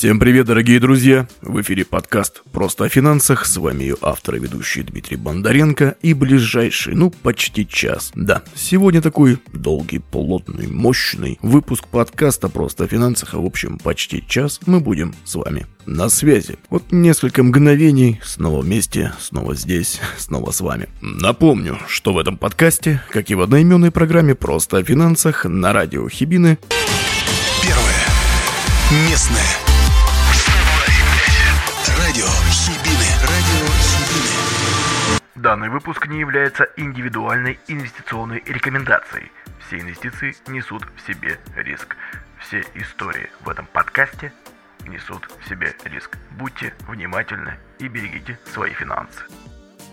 Всем привет, дорогие друзья! В эфире подкаст «Просто о финансах». С вами ее автор и ведущий Дмитрий Бондаренко и ближайший, ну, почти час. Да, сегодня такой долгий, плотный, мощный выпуск подкаста «Просто о финансах», а в общем почти час мы будем с вами на связи. Вот несколько мгновений, снова вместе, снова здесь, снова с вами. Напомню, что в этом подкасте, как и в одноименной программе «Просто о финансах» на радио Хибины... Первое. Местное. Данный выпуск не является индивидуальной инвестиционной рекомендацией. Все инвестиции несут в себе риск. Все истории в этом подкасте несут в себе риск. Будьте внимательны и берегите свои финансы.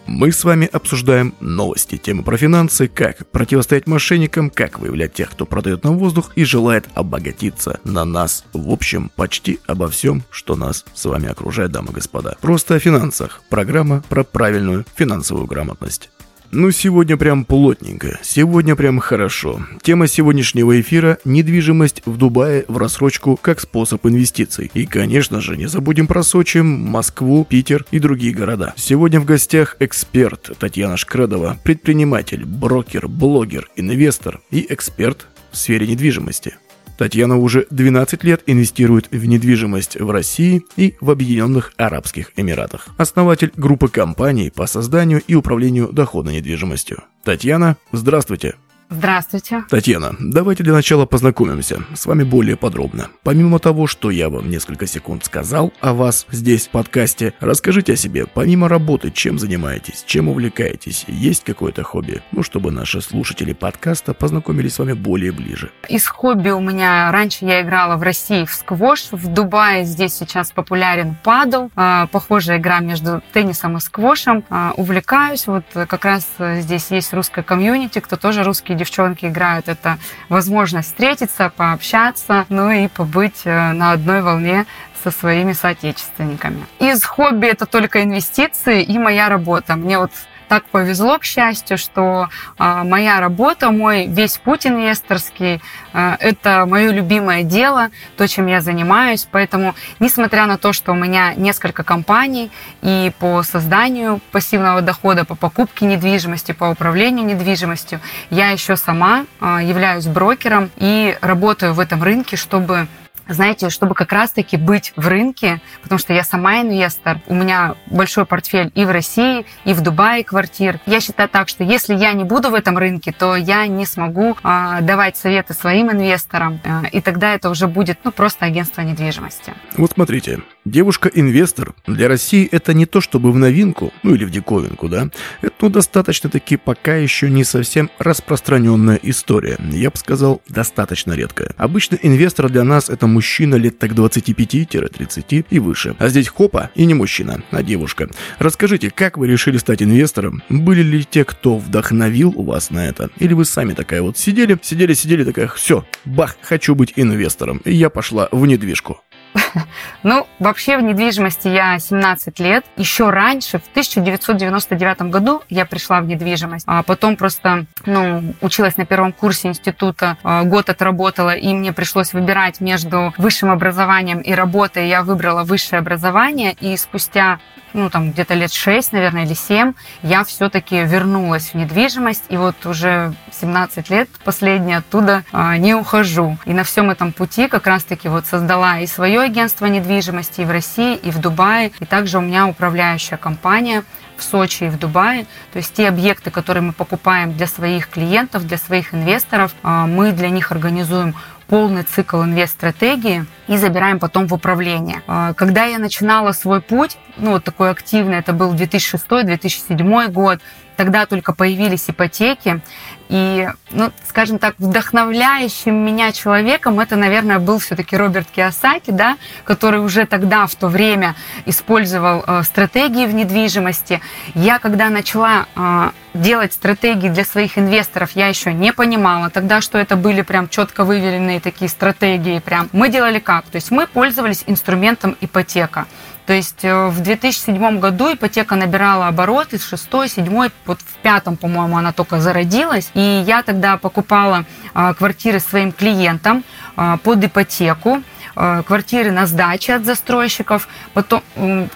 Мы с вами обсуждаем новости, темы про финансы, как противостоять мошенникам, как выявлять тех, кто продает нам воздух и желает обогатиться на нас. В общем, почти обо всем, что нас с вами окружает, дамы и господа. Просто о финансах. Программа про правильную финансовую грамотность. Ну, сегодня прям плотненько, сегодня прям хорошо. Тема сегодняшнего эфира – недвижимость в Дубае в рассрочку как способ инвестиций. И, конечно же, не забудем про Сочи, Москву, Питер и другие города. Сегодня в гостях эксперт Татьяна Шкредова, предприниматель, брокер, блогер, инвестор и эксперт в сфере недвижимости. Татьяна уже 12 лет инвестирует в недвижимость в России и в Объединенных Арабских Эмиратах. Основатель группы компаний по созданию и управлению доходной недвижимостью. Татьяна, здравствуйте. Здравствуйте. Татьяна, давайте для начала познакомимся с вами более подробно. Помимо того, что я вам несколько секунд сказал о вас здесь в подкасте, расскажите о себе. Помимо работы, чем занимаетесь, чем увлекаетесь, есть какое-то хобби? Ну, чтобы наши слушатели подкаста познакомились с вами более ближе. Из хобби у меня раньше я играла в России в сквош, в Дубае здесь сейчас популярен падл, а, похожая игра между теннисом и сквошем. А, увлекаюсь, вот как раз здесь есть русская комьюнити, кто тоже русский девчонки играют, это возможность встретиться, пообщаться, ну и побыть э, на одной волне со своими соотечественниками. Из хобби это только инвестиции и моя работа. Мне вот так повезло, к счастью, что э, моя работа, мой весь путь инвесторский, э, это мое любимое дело, то, чем я занимаюсь. Поэтому, несмотря на то, что у меня несколько компаний и по созданию пассивного дохода, по покупке недвижимости, по управлению недвижимостью, я еще сама э, являюсь брокером и работаю в этом рынке, чтобы знаете, чтобы как раз-таки быть в рынке, потому что я сама инвестор, у меня большой портфель и в России, и в Дубае квартир. Я считаю так, что если я не буду в этом рынке, то я не смогу а, давать советы своим инвесторам, а, и тогда это уже будет ну, просто агентство недвижимости. Вот смотрите, девушка-инвестор для России это не то чтобы в новинку, ну или в диковинку, да, это ну, достаточно-таки пока еще не совсем распространенная история. Я бы сказал, достаточно редкая. Обычно инвестор для нас это мужчина лет так 25-30 и выше. А здесь хопа и не мужчина, а девушка. Расскажите, как вы решили стать инвестором? Были ли те, кто вдохновил вас на это? Или вы сами такая вот сидели, сидели, сидели, такая, все, бах, хочу быть инвестором. И я пошла в недвижку. Ну, вообще в недвижимости я 17 лет. Еще раньше, в 1999 году я пришла в недвижимость. А потом просто, ну, училась на первом курсе института, а, год отработала, и мне пришлось выбирать между высшим образованием и работой. Я выбрала высшее образование, и спустя, ну, там, где-то лет 6, наверное, или 7, я все-таки вернулась в недвижимость, и вот уже 17 лет последние оттуда а, не ухожу. И на всем этом пути как раз-таки вот создала и свое агентство недвижимости и в России, и в Дубае. И также у меня управляющая компания в Сочи и в Дубае. То есть те объекты, которые мы покупаем для своих клиентов, для своих инвесторов, а, мы для них организуем полный цикл инвест-стратегии и забираем потом в управление. А, когда я начинала свой путь, ну вот такой активный, это был 2006-2007 год, тогда только появились ипотеки, и, ну, скажем так, вдохновляющим меня человеком это, наверное, был все-таки Роберт Киосаки, да, который уже тогда, в то время, использовал э, стратегии в недвижимости. Я, когда начала э, делать стратегии для своих инвесторов, я еще не понимала тогда, что это были прям четко выверенные такие стратегии. Прям. Мы делали как? То есть мы пользовались инструментом ипотека. То есть э, в 2007 году ипотека набирала обороты, в шестой, седьмой, вот в пятом, по-моему, она только зародилась. И я тогда покупала а, квартиры своим клиентам а, под ипотеку. Э, квартиры на сдаче от застройщиков. Потом,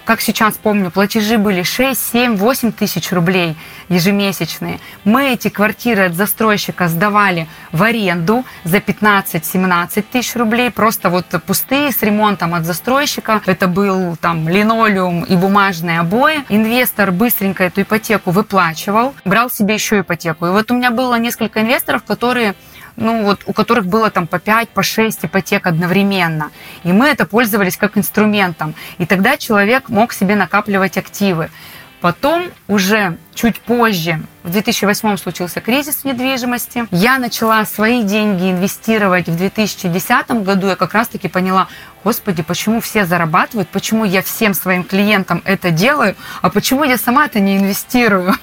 как сейчас помню, платежи были 6, 7, 8 тысяч рублей ежемесячные. Мы эти квартиры от застройщика сдавали в аренду за 15-17 тысяч рублей, просто вот пустые с ремонтом от застройщика. Это был там линолеум и бумажные обои. Инвестор быстренько эту ипотеку выплачивал, брал себе еще ипотеку. И вот у меня было несколько инвесторов, которые ну вот у которых было там по 5, по 6 ипотек одновременно. И мы это пользовались как инструментом. И тогда человек мог себе накапливать активы. Потом уже чуть позже, в 2008 случился кризис в недвижимости. Я начала свои деньги инвестировать в 2010 году. Я как раз-таки поняла, господи, почему все зарабатывают, почему я всем своим клиентам это делаю, а почему я сама это не инвестирую.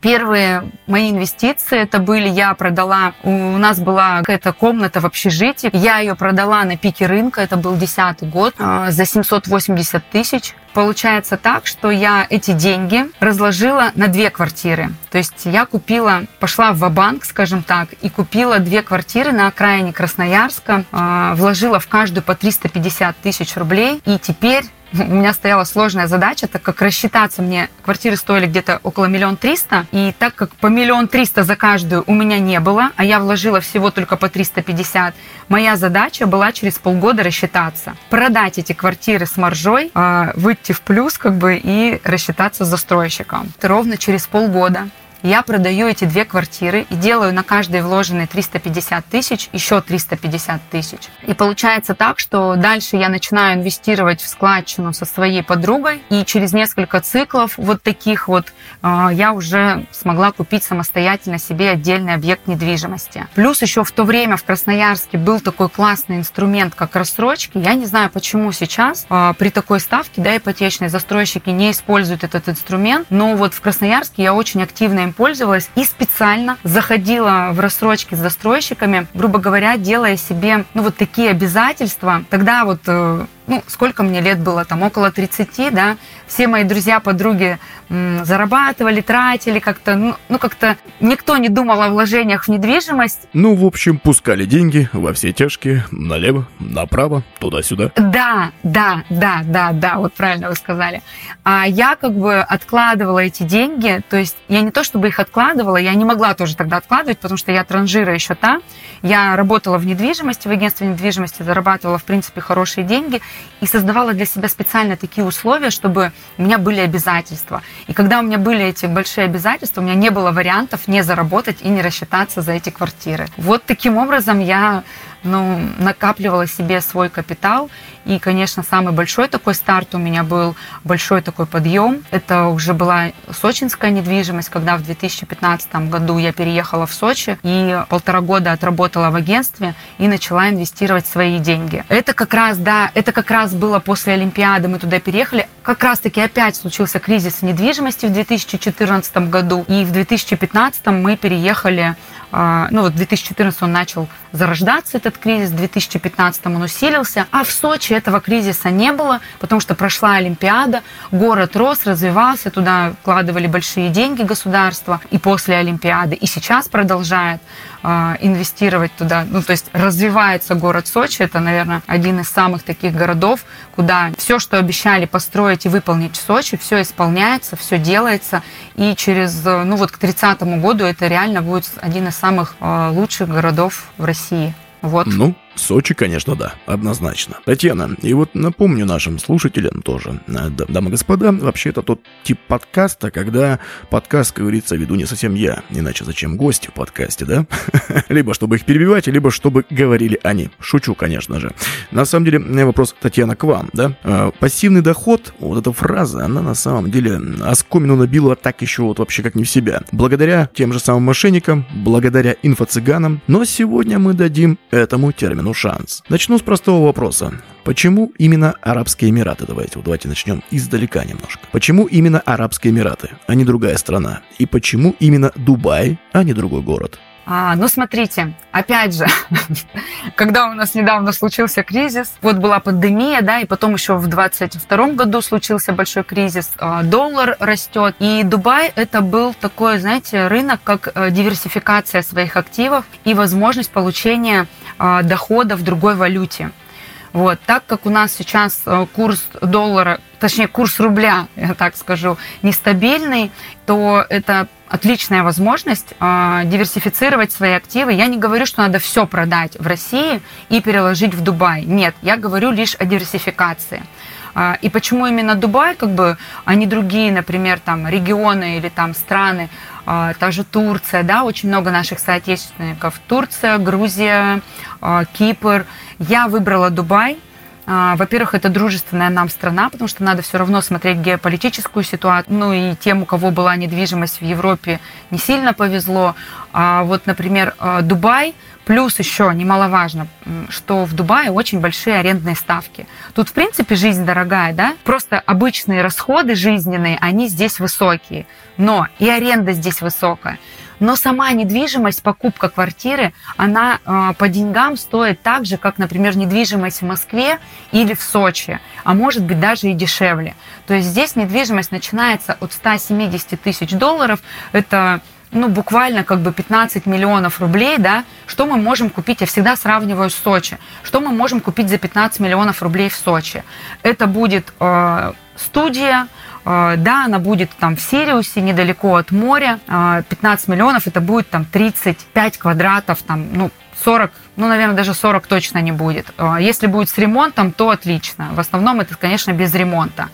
Первые мои инвестиции это были, я продала, у нас была какая-то комната в общежитии, я ее продала на пике рынка, это был десятый год, а, за 780 тысяч. Получается так, что я эти деньги разложила на две квартиры. То есть я купила, пошла в банк скажем так, и купила две квартиры на окраине Красноярска, а, вложила в каждую по 350 тысяч рублей, и теперь у меня стояла сложная задача, так как рассчитаться мне квартиры стоили где-то около миллион триста, и так как по миллион триста за каждую у меня не было, а я вложила всего только по 350, моя задача была через полгода рассчитаться, продать эти квартиры с маржой, а, выйти в плюс как бы и рассчитаться с застройщиком. Ровно через полгода я продаю эти две квартиры и делаю на каждой вложенные 350 тысяч, еще 350 тысяч. И получается так, что дальше я начинаю инвестировать в складчину со своей подругой, и через несколько циклов вот таких вот а, я уже смогла купить самостоятельно себе отдельный объект недвижимости. Плюс еще в то время в Красноярске был такой классный инструмент, как рассрочки. Я не знаю, почему сейчас а, при такой ставке да, ипотечные застройщики не используют этот инструмент, но вот в Красноярске я очень активно им пользовалась и специально заходила в рассрочки с застройщиками, грубо говоря, делая себе ну, вот такие обязательства. Тогда вот э, ну, сколько мне лет было, там, около 30, да, все мои друзья, подруги м, зарабатывали, тратили как-то, ну, ну, как-то никто не думал о вложениях в недвижимость. Ну, в общем, пускали деньги во все тяжкие, налево, направо, туда-сюда. Да, да, да, да, да, вот правильно вы сказали. А я как бы откладывала эти деньги, то есть я не то чтобы их откладывала, я не могла тоже тогда откладывать, потому что я транжира еще та, я работала в недвижимости, в агентстве недвижимости, зарабатывала, в принципе, хорошие деньги, и создавала для себя специально такие условия, чтобы у меня были обязательства. И когда у меня были эти большие обязательства, у меня не было вариантов не заработать и не рассчитаться за эти квартиры. Вот таким образом я ну, накапливала себе свой капитал. И, конечно, самый большой такой старт у меня был, большой такой подъем. Это уже была сочинская недвижимость, когда в 2015 году я переехала в Сочи и полтора года отработала в агентстве и начала инвестировать свои деньги. Это как раз, да, это как раз было после Олимпиады, мы туда переехали. Как раз-таки опять случился кризис недвижимости в 2014 году. И в 2015 мы переехали ну вот в 2014 он начал зарождаться, этот кризис, в 2015 он усилился, а в Сочи этого кризиса не было, потому что прошла Олимпиада, город рос, развивался, туда вкладывали большие деньги государства и после Олимпиады, и сейчас продолжает. а, инвестировать туда. Ну, то есть развивается город Сочи, это, наверное, один из самых таких городов, куда все, что обещали построить и выполнить в Сочи, все исполняется, все делается, и через, ну вот к 30 году это реально будет один из самых а, лучших городов в России. Вот. Ну, Сочи, конечно, да, однозначно. Татьяна, и вот напомню нашим слушателям тоже, э, дамы и господа, вообще это тот тип подкаста, когда подкаст, как говорится, веду не совсем я, иначе зачем гости в подкасте, да? либо чтобы их перебивать, либо чтобы говорили они. Шучу, конечно же. На самом деле, вопрос, Татьяна, к вам, да? Э, пассивный доход, вот эта фраза, она на самом деле оскомину набила так еще вот вообще как не в себя. Благодаря тем же самым мошенникам, благодаря инфо-цыганам, но сегодня мы дадим этому термину ну шанс. Начну с простого вопроса. Почему именно Арабские Эмираты? Давайте, вот давайте начнем издалека немножко. Почему именно Арабские Эмираты, а не другая страна? И почему именно Дубай, а не другой город? А, ну, смотрите, опять же, когда у нас недавно случился кризис, вот была пандемия, да, и потом еще в 22 году случился большой кризис, а, доллар растет, и Дубай это был такой, знаете, рынок, как э, диверсификация своих активов и возможность получения дохода в другой валюте. Вот, так как у нас сейчас э, курс доллара, точнее курс рубля, я так скажу, нестабильный, то это отличная возможность э, диверсифицировать свои активы. Я не говорю, что надо все продать в России и переложить в Дубай. Нет, я говорю лишь о диверсификации. Э, и почему именно Дубай, как бы, а не другие, например, там регионы или там страны, та же Турция, да, очень много наших соотечественников. Турция, Грузия, э, Кипр. Я выбрала Дубай, а, во-первых, это дружественная нам страна, потому что надо все равно смотреть геополитическую ситуацию. Ну и тем, у кого была недвижимость в Европе, не сильно повезло. А вот, например, а, Дубай, плюс еще немаловажно, что в Дубае очень большие арендные ставки. Тут, в принципе, жизнь дорогая, да? Просто обычные расходы жизненные, они здесь высокие. Но и аренда здесь высокая. Но сама недвижимость, покупка квартиры, она э, по деньгам стоит так же, как, например, недвижимость в Москве или в Сочи, а может быть даже и дешевле. То есть здесь недвижимость начинается от 170 тысяч долларов, это ну, буквально как бы 15 миллионов рублей, да, что мы можем купить, я всегда сравниваю с Сочи, что мы можем купить за 15 миллионов рублей в Сочи. Это будет э, студия, а, да, она будет там в Сириусе, недалеко от моря. 15 а, миллионов, это будет там 35 квадратов, там, ну, 40, ну, наверное, даже 40 точно не будет. А, если будет с ремонтом, то отлично. В основном это, конечно, без ремонта.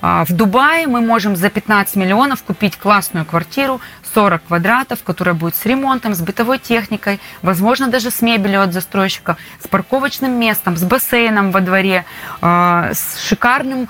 В Дубае мы можем за 15 миллионов купить классную квартиру, 40 квадратов, которая будет с ремонтом, с бытовой техникой, возможно, даже с мебелью от застройщика, с парковочным местом, с бассейном во дворе, с шикарным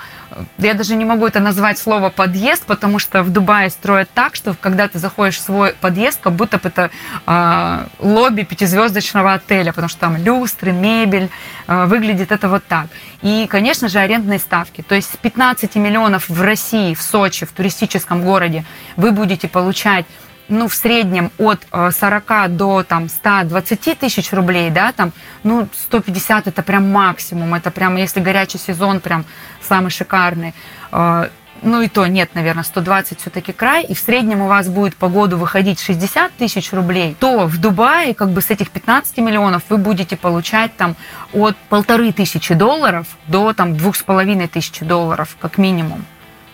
я даже не могу это назвать слово подъезд, потому что в Дубае строят так, что когда ты заходишь в свой подъезд, как будто бы это э, лобби пятизвездочного отеля, потому что там люстры, мебель, э, выглядит это вот так. И, конечно же, арендные ставки. То есть с 15 миллионов в России, в Сочи, в туристическом городе вы будете получать ну, в среднем от 40 э, до там, 120 тысяч рублей, да, там, ну, 150 это прям максимум, это прям, если горячий сезон, прям самый шикарный. Э, ну и то нет, наверное, 120 все-таки край, и в среднем у вас будет по году выходить 60 тысяч рублей, то в Дубае как бы с этих 15 миллионов вы будете получать там от полторы тысячи долларов до там двух с половиной тысячи долларов как минимум.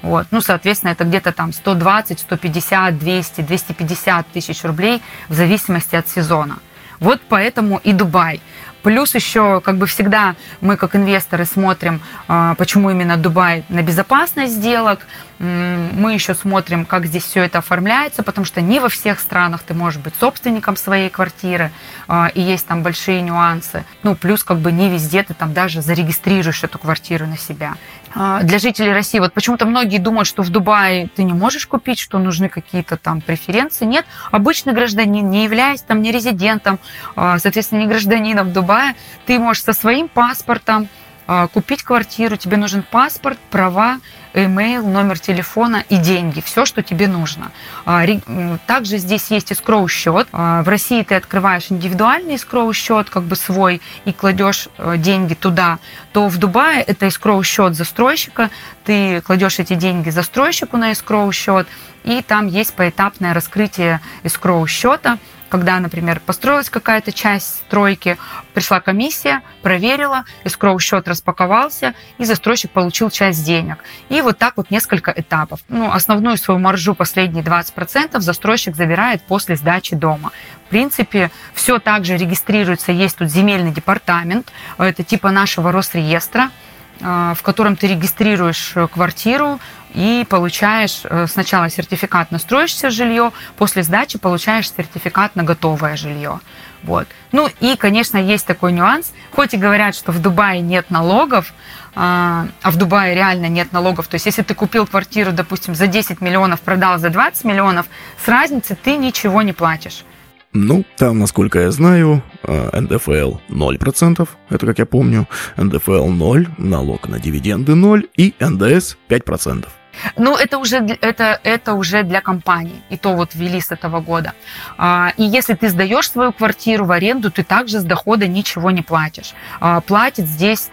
Вот. Ну, соответственно, это где-то там 120, 150, 200, 250 тысяч рублей в зависимости от сезона. Вот поэтому и Дубай. Плюс еще, как бы всегда, мы как инвесторы смотрим, а, почему именно Дубай на безопасность сделок. Мы еще смотрим, как здесь все это оформляется, потому что не во всех странах ты можешь быть собственником своей квартиры, а, и есть там большие нюансы. Ну, плюс как бы не везде ты там даже зарегистрируешь эту квартиру на себя. А, для жителей России, вот почему-то многие думают, что в Дубае ты не можешь купить, что нужны какие-то там преференции. Нет, обычный гражданин, не являясь там не резидентом, соответственно, не гражданином Дубая, ты можешь со своим паспортом а, купить квартиру, тебе нужен паспорт, права, email, номер телефона и деньги, все, что тебе нужно. А, также здесь есть escrow счет. А, в России ты открываешь индивидуальный escrow счет, как бы свой, и кладешь э, деньги туда, то в Дубае это escrow счет застройщика, ты кладешь эти деньги застройщику на escrow счет, и там есть поэтапное раскрытие escrow счета, когда, например, построилась какая-то часть стройки, пришла комиссия, проверила, escrow счет распаковался, и застройщик получил часть денег. И вот так вот несколько этапов. Ну, основную свою маржу, последние 20%, застройщик забирает после сдачи дома. В принципе, все также регистрируется, есть тут земельный департамент, это типа нашего Росреестра, в котором ты регистрируешь э, квартиру и получаешь э, сначала сертификат на строящееся жилье, после сдачи получаешь сертификат на готовое жилье. Вот. Ну и, конечно, есть такой нюанс. Хоть и говорят, что в Дубае нет налогов, а, а в Дубае реально нет налогов. То есть, если ты купил квартиру, допустим, за 10 миллионов, продал за 20 миллионов, с разницы ты ничего не платишь. Ну, там, насколько я знаю, НДФЛ э, 0%, это как я помню, НДФЛ 0, налог на дивиденды 0 и НДС 5%. Ну, это уже, это, это уже для компании. И то вот ввели с этого года. А, и если ты сдаешь свою квартиру в аренду, ты также с дохода ничего не платишь. А, платит здесь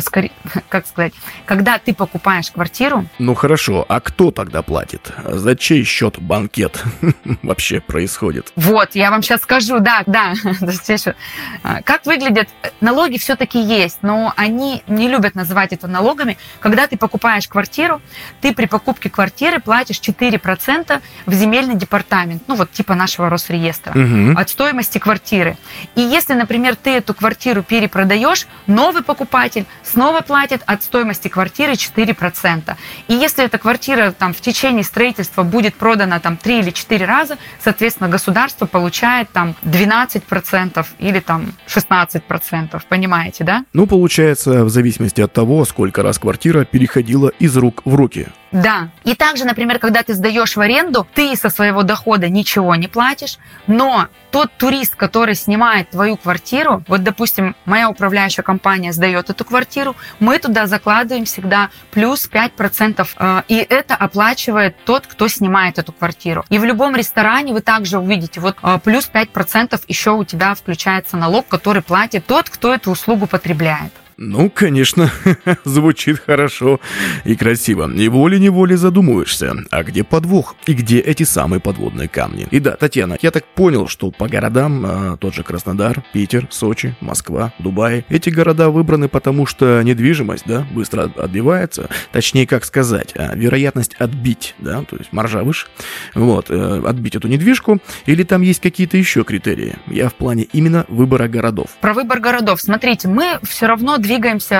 скорее, как сказать, когда ты покупаешь квартиру, Ну хорошо, а кто тогда платит? За чей счет банкет вообще происходит? Вот, я вам сейчас скажу, да, да. А, Как выглядят налоги все-таки есть, но они не любят называть это налогами. Когда ты покупаешь квартиру, ты при покупке квартиры платишь 4% в земельный департамент, ну вот типа нашего Росреестра, Мгм. от стоимости квартиры. И если, например, ты эту квартиру перепродаешь, новый покупатель снова платит от стоимости квартиры 4%. И если эта квартира там, в течение строительства будет продана там, 3 или 4 раза, соответственно, государство получает там 12% или там 16%, понимаете, да? Ну, получается, в зависимости от того, сколько раз квартира переходила из рук в руки. Да. И также, например, когда ты сдаешь в аренду, ты со своего дохода ничего не платишь, но тот турист, который снимает твою квартиру, вот, допустим, моя управляющая компания сдает эту квартиру, мы туда закладываем всегда плюс 5%, э, и это оплачивает тот, кто снимает эту квартиру. И в любом ресторане вы также увидите, вот э, плюс 5% еще у тебя включается налог, который платит тот, кто эту услугу потребляет. Ну, конечно, звучит хорошо и красиво. И волей-неволей задумываешься, а где подвох и где эти самые подводные камни? И да, Татьяна, я так понял, что по городам, а, тот же Краснодар, Питер, Сочи, Москва, Дубай, эти города выбраны потому, что недвижимость, да, быстро от- отбивается. Точнее, как сказать, а, вероятность отбить, да, то есть маржа выше, вот, э, отбить эту недвижку, или там есть какие-то еще критерии? Я в плане именно выбора городов. Про выбор городов. Смотрите, мы все равно двигаемся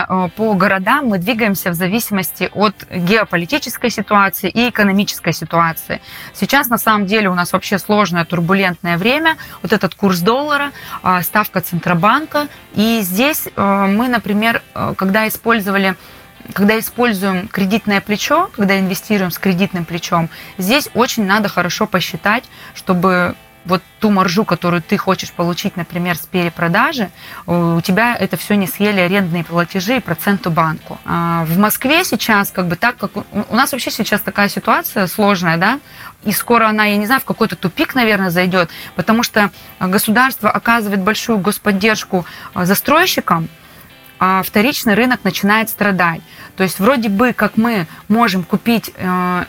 э, по городам, мы двигаемся в зависимости от геополитической ситуации и экономической ситуации. Сейчас на самом деле у нас вообще сложное турбулентное время. Вот этот курс доллара, э, ставка Центробанка. И здесь э, мы, например, когда использовали когда используем кредитное плечо, когда инвестируем с кредитным плечом, здесь очень надо хорошо посчитать, чтобы вот ту маржу, которую ты хочешь получить, например, с перепродажи, у тебя это все не съели арендные платежи и проценту банку. А В Москве сейчас, как бы так, как у нас вообще сейчас такая ситуация сложная, да, и скоро она, я не знаю, в какой-то тупик, наверное, зайдет, потому что государство оказывает большую господдержку э, застройщикам, а вторичный рынок начинает страдать. То есть вроде бы как мы можем купить э,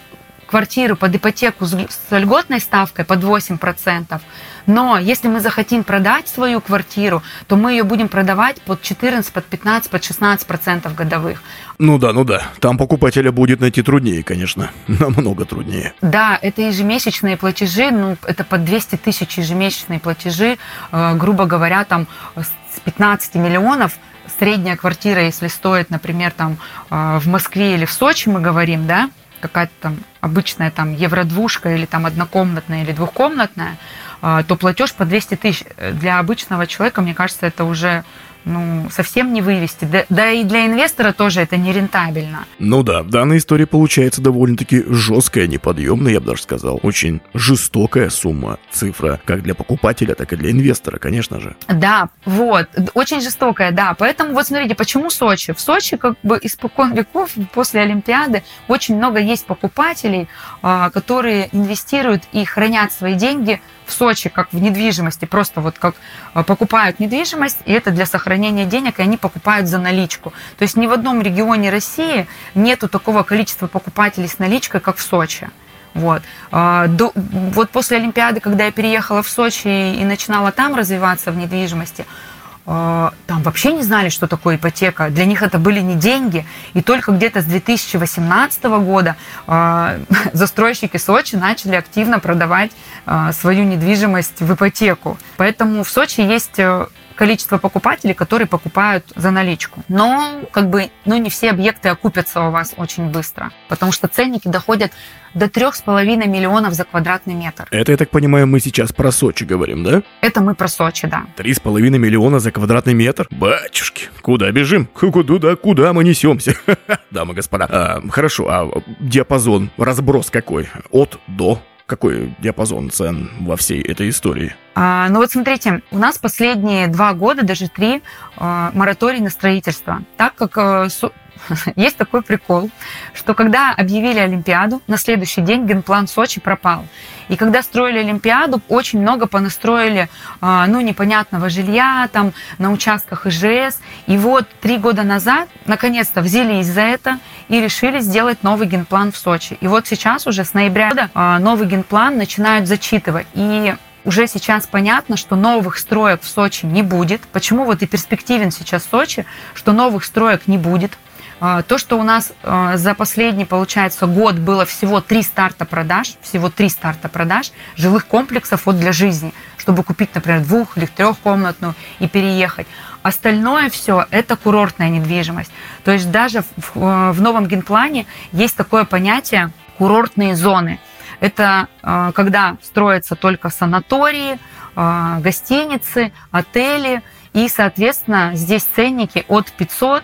квартиру под ипотеку с, с льготной ставкой под 8%, но если мы захотим продать свою квартиру, то мы ее будем продавать под 14, под 15, под 16% годовых. Ну да, ну да. Там покупателя будет найти труднее, конечно. Намного труднее. Да, это ежемесячные платежи, ну, это по 200 тысяч ежемесячные платежи, э, грубо говоря, там с 15 миллионов средняя квартира, если стоит, например, там э, в Москве или в Сочи, мы говорим, да, какая-то там обычная там евродвушка или там однокомнатная или двухкомнатная, э, то платеж по 200 тысяч. Для обычного человека, мне кажется, это уже ну, совсем не вывести. Да, да и для инвестора тоже это нерентабельно. Ну да, в данной истории получается довольно-таки жесткая, неподъемная, я бы даже сказал. Очень жестокая сумма, цифра, как для покупателя, так и для инвестора, конечно же. Да, вот, очень жестокая, да. Поэтому вот смотрите, почему Сочи? В Сочи как бы испокон веков, после Олимпиады, очень много есть покупателей, а, которые инвестируют и хранят свои деньги в Сочи, как в недвижимости, просто вот как а, покупают недвижимость, и это для сохранения денег, и они покупают за наличку. То есть ни в одном регионе России нету такого количества покупателей с наличкой, как в Сочи. Вот. А, до- вот после Олимпиады, когда я переехала в Сочи и начинала там развиваться в недвижимости, а, там вообще не знали, что такое ипотека. Для них это были не деньги. И только где-то с 2018 года а, застройщики Сочи начали активно продавать свою недвижимость в ипотеку. Поэтому в Сочи есть э, количество покупателей, которые покупают за наличку. Но как бы, ну, не все объекты окупятся у вас очень быстро, потому что ценники доходят до 3,5 миллионов за квадратный метр. Это, я так понимаю, мы сейчас про Сочи говорим, да? Это мы про Сочи, да. Три с половиной миллиона за квадратный метр? Батюшки, куда бежим? Куда, куда мы несемся? Дамы и господа. А, хорошо, а диапазон, разброс какой? От до? Какой диапазон цен во всей этой истории? А, ну вот смотрите, у нас последние два года, даже три, а, мораторий на строительство. Так как а, есть такой прикол, что когда объявили Олимпиаду, на следующий день генплан Сочи пропал. И когда строили Олимпиаду, очень много понастроили, а, ну, непонятного жилья там на участках ИЖС. И вот три года назад, наконец-то, взялись за это и решили сделать новый генплан в Сочи. И вот сейчас уже с ноября года новый генплан начинают зачитывать. И уже сейчас понятно, что новых строек в Сочи не будет. Почему вот и перспективен сейчас Сочи, что новых строек не будет. А, то, что у нас а, за последний, получается, год было всего три старта продаж, всего три старта продаж жилых комплексов вот для жизни, чтобы купить, например, двух- или трехкомнатную и переехать. Остальное все – это курортная недвижимость. То есть даже в, в новом генплане есть такое понятие курортные зоны. Это а, когда строятся только санатории, гостиницы, отели, и, соответственно, здесь ценники от 500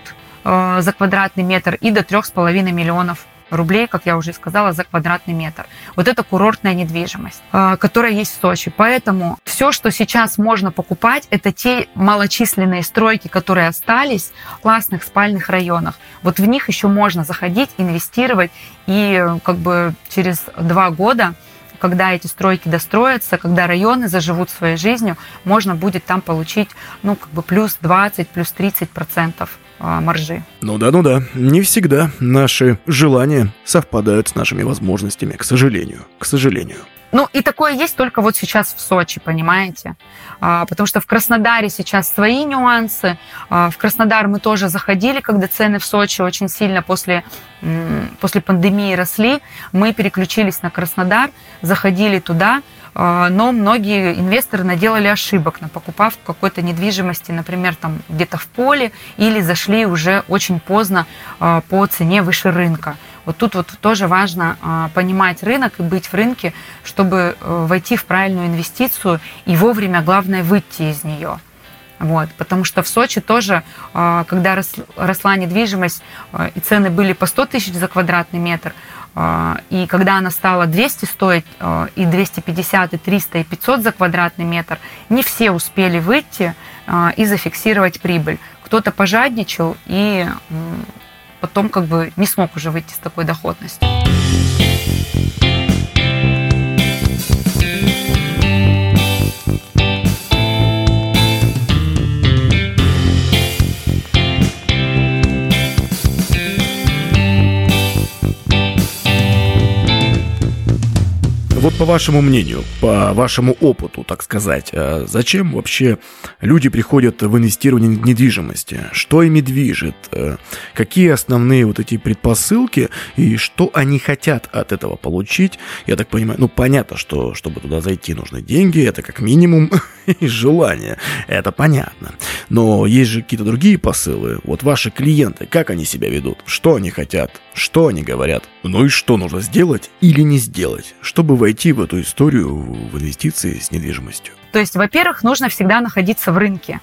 Э, за квадратный метр и до 3,5 миллионов рублей, как я уже сказала, за квадратный метр. Вот это курортная недвижимость, э, которая есть в Сочи. Поэтому все, что сейчас можно покупать, это те малочисленные стройки, которые остались в классных спальных районах. Вот в них еще можно заходить, инвестировать, и как бы через два года когда эти стройки достроятся, когда районы заживут своей жизнью, можно будет там получить, ну, как бы плюс 20, плюс 30 процентов а, маржи. Ну да, ну да. Не всегда наши желания совпадают с нашими возможностями, к сожалению. К сожалению. Ну, и такое есть только вот сейчас в Сочи, понимаете? А, потому что в Краснодаре сейчас свои нюансы. А, в Краснодар мы тоже заходили, когда цены в Сочи очень сильно после, после пандемии росли. Мы переключились на Краснодар, заходили туда. А, но многие инвесторы наделали ошибок, покупав какой-то недвижимости, например, там где-то в поле, или зашли уже очень поздно а, по цене выше рынка. Вот тут вот тоже важно а, понимать рынок и быть в рынке, чтобы э, войти в правильную инвестицию и вовремя, главное, выйти из нее. Вот, потому что в Сочи тоже, когда росла недвижимость и цены были по 100 тысяч за квадратный метр, и когда она стала 200 стоить, а, и 250, и 300, и 500 за квадратный метр, не все успели выйти а, и зафиксировать прибыль. Кто-то пожадничал и потом как бы не смог уже выйти с такой доходностью. Вот по вашему мнению, по вашему опыту, так сказать, э, зачем вообще люди приходят в инвестирование в недвижимости? Что ими движет? Э, какие основные вот эти предпосылки и что они хотят от этого получить? Я так понимаю, ну понятно, что чтобы туда зайти нужны деньги, это как минимум и желание, это понятно. Но есть же какие-то другие посылы. Вот ваши клиенты, как они себя ведут? Что они хотят? Что они говорят? Ну и что нужно сделать или не сделать, чтобы войти в эту историю в инвестиции с недвижимостью? То есть, во-первых, нужно всегда находиться в рынке.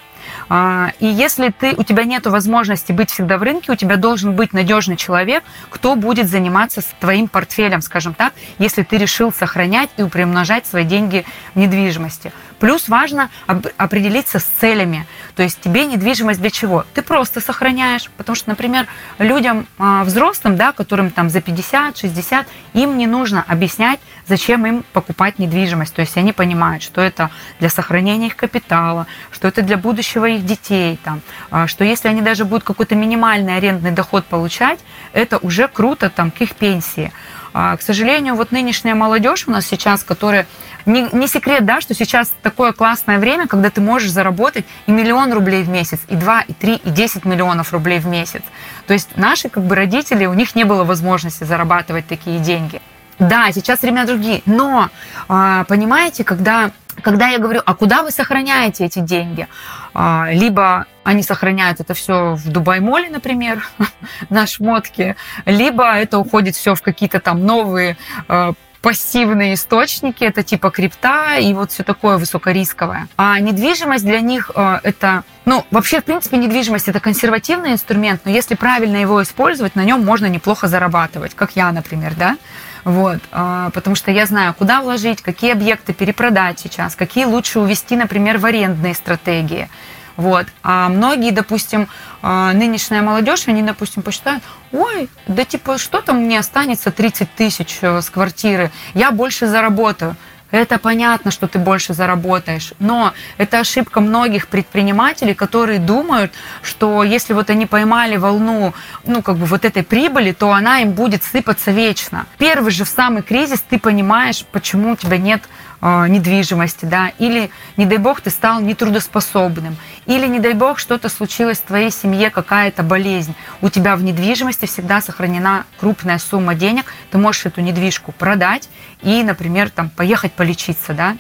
А, и если ты, у тебя нет возможности быть всегда в рынке, у тебя должен быть надежный человек, кто будет заниматься твоим портфелем, скажем так, если ты решил сохранять и приумножать свои деньги в недвижимости. Плюс важно определиться с целями. То есть тебе недвижимость для чего? Ты просто сохраняешь. Потому что, например, людям а, взрослым, да, которым там за 50, 60, им не нужно объяснять, зачем им покупать недвижимость. То есть они понимают, что это для сохранения их капитала, что это для будущего их детей, там, а, что если они даже будут какой-то минимальный арендный доход получать, это уже круто там, к их пенсии. А, к сожалению, вот нынешняя молодежь у нас сейчас, которая... Не, не секрет, да, что сейчас такое классное время, когда ты можешь заработать и миллион рублей в месяц, и два, и три, и десять миллионов рублей в месяц. То есть наши как бы родители, у них не было возможности зарабатывать такие деньги. Да, сейчас времена другие, но а, понимаете, когда когда я говорю, а куда вы сохраняете эти деньги? А, либо они сохраняют это все в Дубай-моле, например, на шмотке, либо это уходит все в какие-то там новые а, пассивные источники, это типа крипта и вот все такое высокорисковое. А недвижимость для них это, ну, вообще, в принципе, недвижимость это консервативный инструмент, но если правильно его использовать, на нем можно неплохо зарабатывать, как я, например, да. Вот, а, потому что я знаю, куда вложить, какие объекты перепродать сейчас, какие лучше увести, например, в арендные стратегии. Вот. А многие, допустим, а, нынешняя молодежь, они, допустим, посчитают, ой, да типа, что там мне останется 30 тысяч э, с квартиры, я больше заработаю. Это понятно, что ты больше заработаешь, но это ошибка многих предпринимателей, которые думают, что если вот они поймали волну, ну, как бы вот этой прибыли, то она им будет сыпаться вечно. Первый же в самый кризис ты понимаешь, почему у тебя нет э, недвижимости, да, или, не дай бог, ты стал нетрудоспособным, или, не дай бог, что-то случилось в твоей семье, какая-то болезнь. У тебя в недвижимости всегда сохранена крупная сумма денег, ты можешь эту недвижку продать и, например, там, поехать полечиться, да,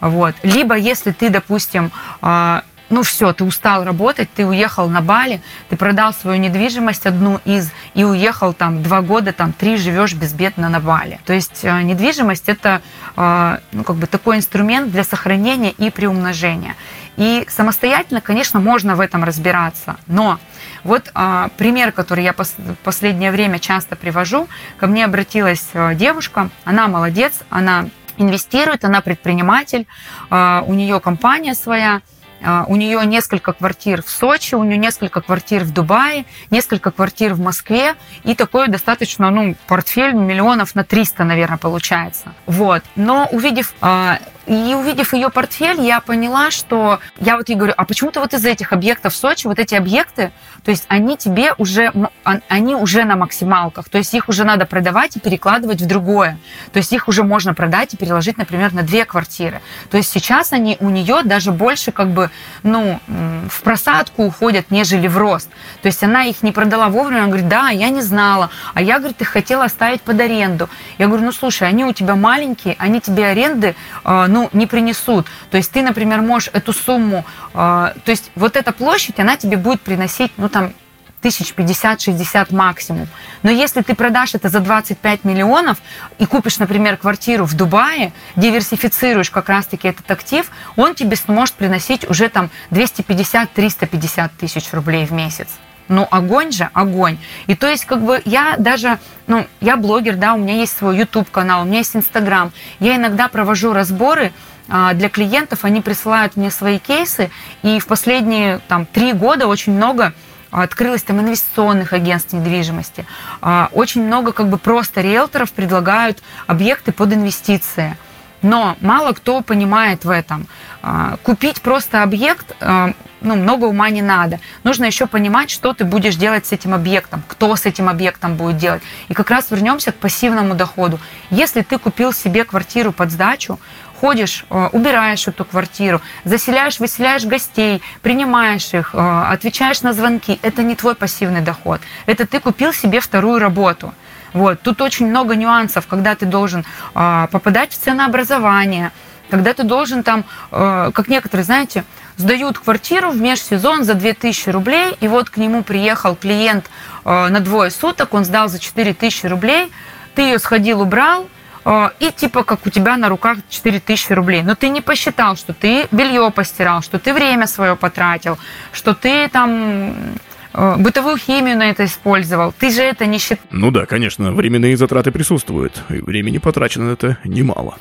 вот. Либо если ты, допустим, а, ну все, ты устал работать, ты уехал на Бали, ты продал свою недвижимость одну из и уехал там два года, там три живешь безбедно на Бали. То есть э, недвижимость это э, ну, как бы такой инструмент для сохранения и приумножения. И самостоятельно, конечно, можно в этом разбираться, но вот а, пример, который я пос последнее время часто привожу. Ко мне обратилась а, девушка, она молодец, она инвестирует, она предприниматель, а, у нее компания своя, а, у нее несколько квартир в Сочи, у нее несколько квартир в Дубае, несколько квартир в Москве и такой достаточно, ну, портфель миллионов на 300, наверное, получается. Вот. Но увидев а, и увидев ее портфель, я поняла, что я вот ей говорю, а почему-то вот из этих объектов в Сочи, вот эти объекты, то есть они тебе уже, они уже на максималках, то есть их уже надо продавать и перекладывать в другое. То есть их уже можно продать и переложить, например, на две квартиры. То есть сейчас они у нее даже больше как бы, ну, в просадку уходят, нежели в рост. То есть она их не продала вовремя, она говорит, да, я не знала, а я, говорит, их хотела оставить под аренду. Я говорю, ну, слушай, они у тебя маленькие, они тебе аренды, а, ну, не принесут. То есть ты, например, можешь эту сумму, э, то есть вот эта площадь, она тебе будет приносить, ну, там, тысяч 50-60 максимум. Но если ты продашь это за 25 миллионов и купишь, например, квартиру в Дубае, диверсифицируешь как раз-таки этот актив, он тебе сможет приносить уже там 250-350 тысяч рублей в месяц. Ну, огонь же, огонь. И то есть, как бы, я даже, ну, я блогер, да, у меня есть свой YouTube-канал, у меня есть Инстаграм. Я иногда провожу разборы а, для клиентов, они присылают мне свои кейсы, и в последние, там, три года очень много открылось там инвестиционных агентств недвижимости. А, очень много как бы просто риэлторов предлагают объекты под инвестиции. Но мало кто понимает в этом. А, купить просто объект, а, ну, много ума не надо. Нужно еще понимать, что ты будешь делать с этим объектом, кто с этим объектом будет делать. И как раз вернемся к пассивному доходу. Если ты купил себе квартиру под сдачу, ходишь, а, убираешь эту квартиру, заселяешь, выселяешь гостей, принимаешь их, отвечаешь на звонки, это не твой пассивный доход. Это ты купил себе вторую работу. Вот. Тут очень много нюансов, когда ты должен э, попадать в ценообразование, когда ты должен там, э, как некоторые, знаете, сдают квартиру в межсезон за 2000 рублей, и вот к нему приехал клиент э, на двое суток, он сдал за 4000 рублей, ты ее сходил, убрал, и типа как у тебя на руках 4000 рублей. Но ты не посчитал, что ты белье постирал, что ты время свое потратил, что ты там Э, бытовую химию на это использовал. Ты же это не считаешь. Ну да, конечно, временные затраты присутствуют. И времени потрачено на это немало.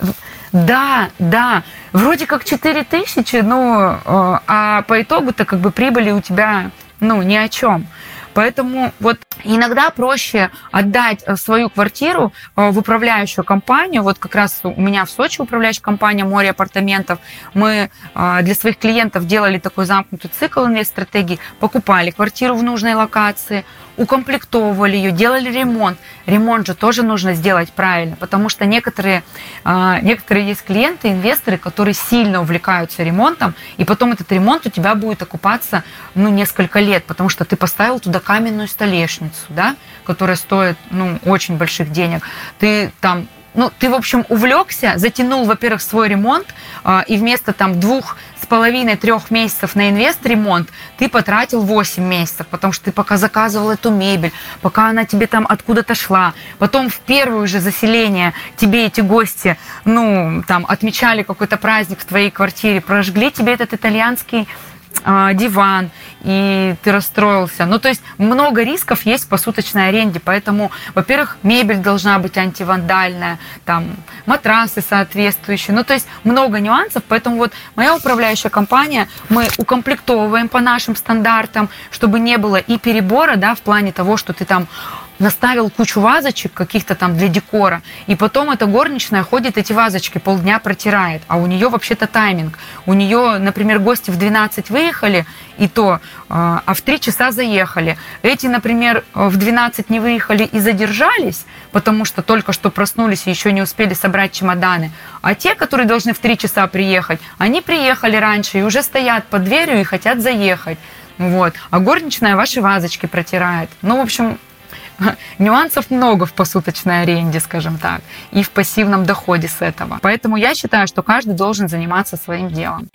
Да, да. Вроде как 4 тысячи, но э, а по итогу-то как бы прибыли у тебя ну, ни о чем. Поэтому вот иногда проще отдать э, свою квартиру э, в управляющую компанию. Вот как раз у меня в Сочи управляющая компания «Море апартаментов». Мы э, для своих клиентов делали такой замкнутый цикл инвест-стратегии, покупали квартиру в нужной локации, укомплектовывали ее, делали ремонт. Ремонт же тоже нужно сделать правильно, потому что некоторые, некоторые есть клиенты, инвесторы, которые сильно увлекаются ремонтом, и потом этот ремонт у тебя будет окупаться ну, несколько лет, потому что ты поставил туда каменную столешницу, да, которая стоит, ну, очень больших денег. Ты там ну, ты, в общем, увлекся, затянул, во-первых, свой ремонт, э, и вместо там двух с половиной трех месяцев на инвест-ремонт ты потратил 8 месяцев, потому что ты пока заказывал эту мебель, пока она тебе там откуда-то шла, потом в первое же заселение тебе эти гости, ну, там, отмечали какой-то праздник в твоей квартире, прожгли тебе этот итальянский а, диван, и ты расстроился. Ну, то есть много рисков есть в посуточной аренде, поэтому, во-первых, мебель должна быть антивандальная, там, матрасы соответствующие, ну, то есть много нюансов, поэтому вот моя управляющая компания, мы укомплектовываем по нашим стандартам, чтобы не было и перебора, да, в плане того, что ты там наставил кучу вазочек каких-то там для декора, и потом эта горничная ходит эти вазочки полдня протирает, а у нее вообще-то тайминг. У нее, например, гости в 12 выехали, и то, а, а в 3 часа заехали. Эти, например, в 12 не выехали и задержались, потому что только что проснулись и еще не успели собрать чемоданы. А те, которые должны в 3 часа приехать, они приехали раньше и уже стоят под дверью и хотят заехать. Вот. А горничная ваши вазочки протирает. Ну, в общем, нюансов много в посуточной аренде, скажем так, и в пассивном доходе с этого. Поэтому я считаю, что каждый должен заниматься своим делом.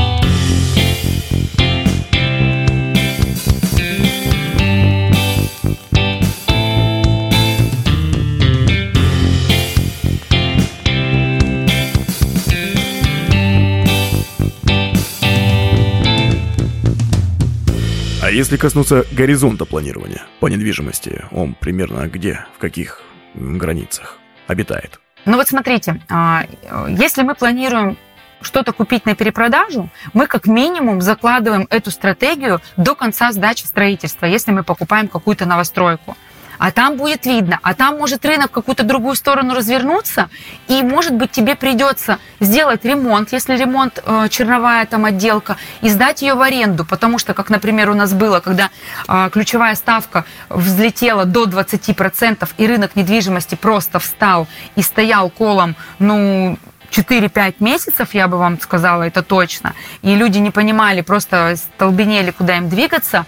А если коснуться горизонта планирования по недвижимости, он примерно где, в каких границах обитает? Ну вот смотрите, а, если мы планируем что-то купить на перепродажу, мы как минимум закладываем эту стратегию до конца сдачи строительства, если мы покупаем какую-то новостройку а там будет видно, а там может рынок в какую-то другую сторону развернуться, и, может быть, тебе придется сделать ремонт, если ремонт э, черновая там отделка, и сдать ее в аренду, потому что, как, например, у нас было, когда э, ключевая ставка взлетела до 20%, и рынок недвижимости просто встал и стоял колом, ну, 4-5 месяцев, я бы вам сказала, это точно. И люди не понимали, просто столбенели, куда им двигаться.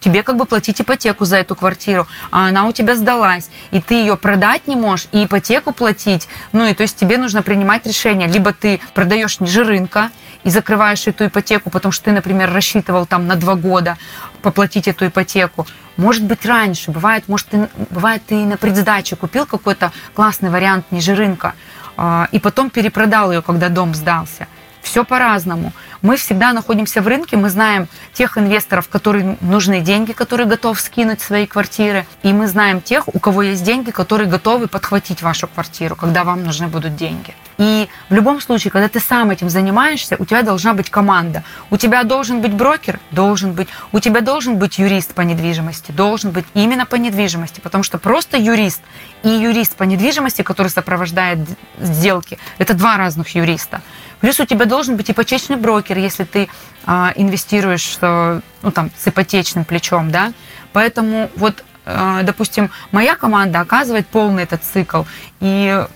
Тебе как бы платить ипотеку за эту квартиру, а она у тебя сдалась, и ты ее продать не можешь, и ипотеку платить. Ну и то есть тебе нужно принимать решение, либо ты продаешь ниже рынка и закрываешь эту ипотеку, потому что ты, например, рассчитывал там на два года поплатить эту ипотеку. Может быть, раньше. Бывает, может, ты, бывает, ты на предсдаче купил какой-то классный вариант ниже рынка, а, и потом перепродал ее, когда дом сдался. Все по-разному. Мы всегда находимся в рынке, мы знаем тех инвесторов, которые нужны деньги, которые готовы скинуть свои квартиры, и мы знаем тех, у кого есть деньги, которые готовы подхватить вашу квартиру, когда вам нужны будут деньги. И в любом случае, когда ты сам этим занимаешься, у тебя должна быть команда. У тебя должен быть брокер? Должен быть. У тебя должен быть юрист по недвижимости? Должен быть именно по недвижимости. Потому что просто юрист и юрист по недвижимости, который сопровождает сделки, это два разных юриста. Плюс у тебя должен быть ипотечный брокер, если ты а, инвестируешь ну, там, с ипотечным плечом, да. Поэтому вот, э, допустим, моя команда оказывает полный этот цикл. И